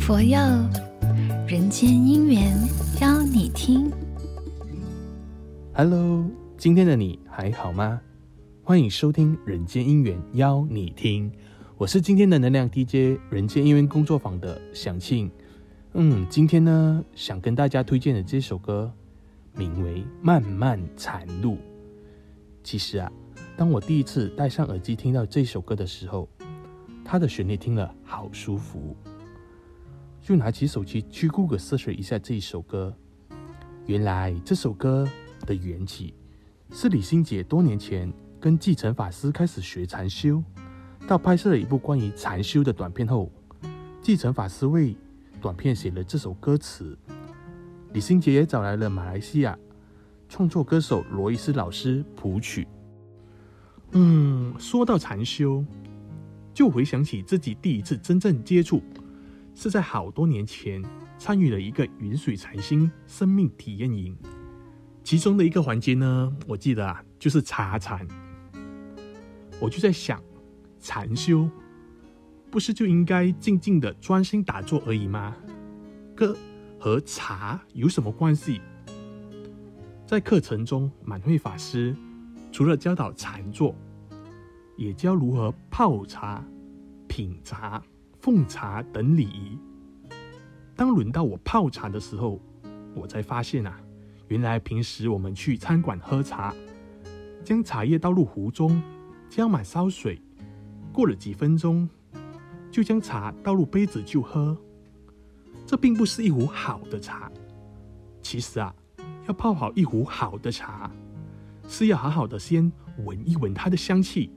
佛佑人间姻缘邀你听。Hello，今天的你还好吗？欢迎收听《人间姻缘邀你听》，我是今天的能量 DJ 人间姻缘工作坊的祥庆。嗯，今天呢，想跟大家推荐的这首歌，名为《漫漫禅路》。其实啊，当我第一次戴上耳机听到这首歌的时候，它的旋律听了好舒服。就拿起手机去 Google search 一下这一首歌，原来这首歌的缘起是李心洁多年前跟继承法师开始学禅修，到拍摄了一部关于禅修的短片后，继承法师为短片写了这首歌词，李心洁也找来了马来西亚创作歌手罗伊斯老师谱曲。嗯，说到禅修，就回想起自己第一次真正接触。是在好多年前参与了一个云水禅心生命体验营，其中的一个环节呢，我记得啊，就是茶禅。我就在想，禅修不是就应该静静的专心打坐而已吗？歌和茶有什么关系？在课程中，满慧法师除了教导禅坐，也教如何泡茶、品茶。奉茶等礼仪。当轮到我泡茶的时候，我才发现啊，原来平时我们去餐馆喝茶，将茶叶倒入壶中，加满烧水，过了几分钟，就将茶倒入杯子就喝。这并不是一壶好的茶。其实啊，要泡好一壶好的茶，是要好好的先闻一闻它的香气，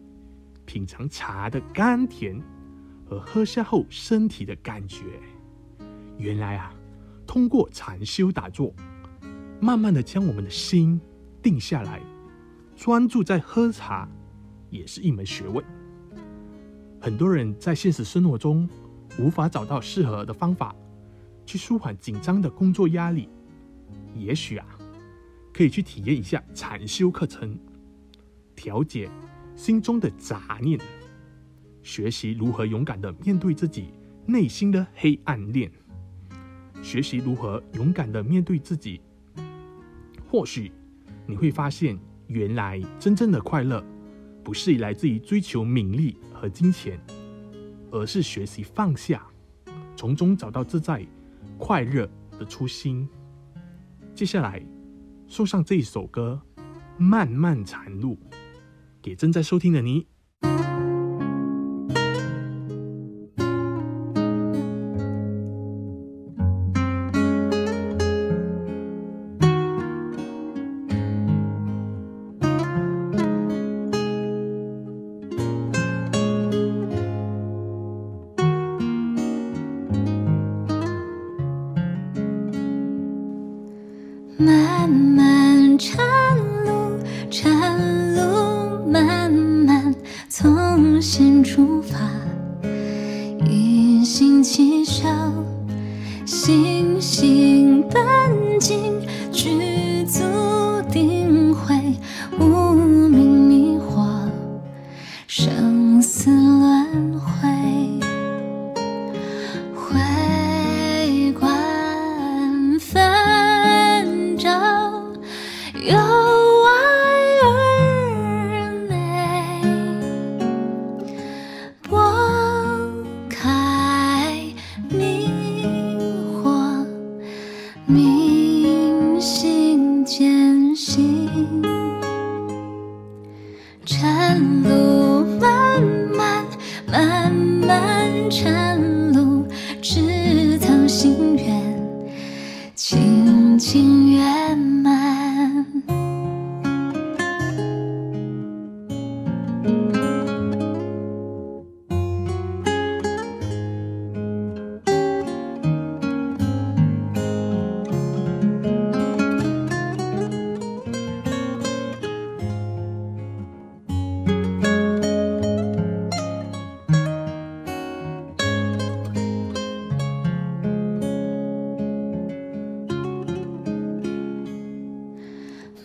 品尝茶的甘甜。和喝下后身体的感觉，原来啊，通过禅修打坐，慢慢的将我们的心定下来，专注在喝茶，也是一门学问。很多人在现实生活中无法找到适合的方法去舒缓紧张的工作压力，也许啊，可以去体验一下禅修课程，调节心中的杂念。学习如何勇敢的面对自己内心的黑暗面，学习如何勇敢的面对自己。或许你会发现，原来真正的快乐不是来自于追求名利和金钱，而是学习放下，从中找到自在快乐的初心。接下来送上这一首歌《漫漫长路》，给正在收听的你。出发，一心祈求，星星本净，具足底明心见性，晨露漫漫，漫漫晨。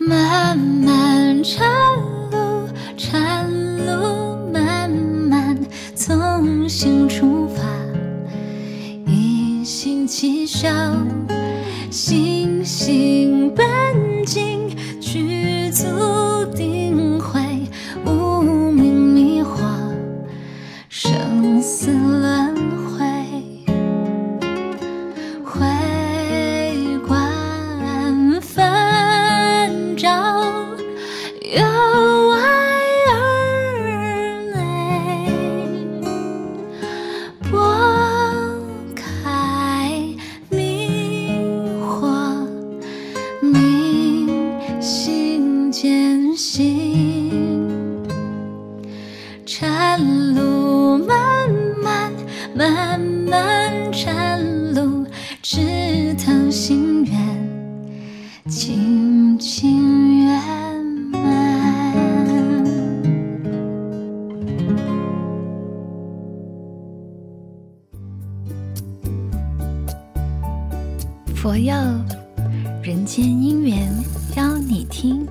漫漫长路，长路漫漫，从心出发，一心起笑，星星伴进。禅路漫漫，漫漫禅路，只讨心愿，轻轻圆满。佛佑人间姻缘邀你听。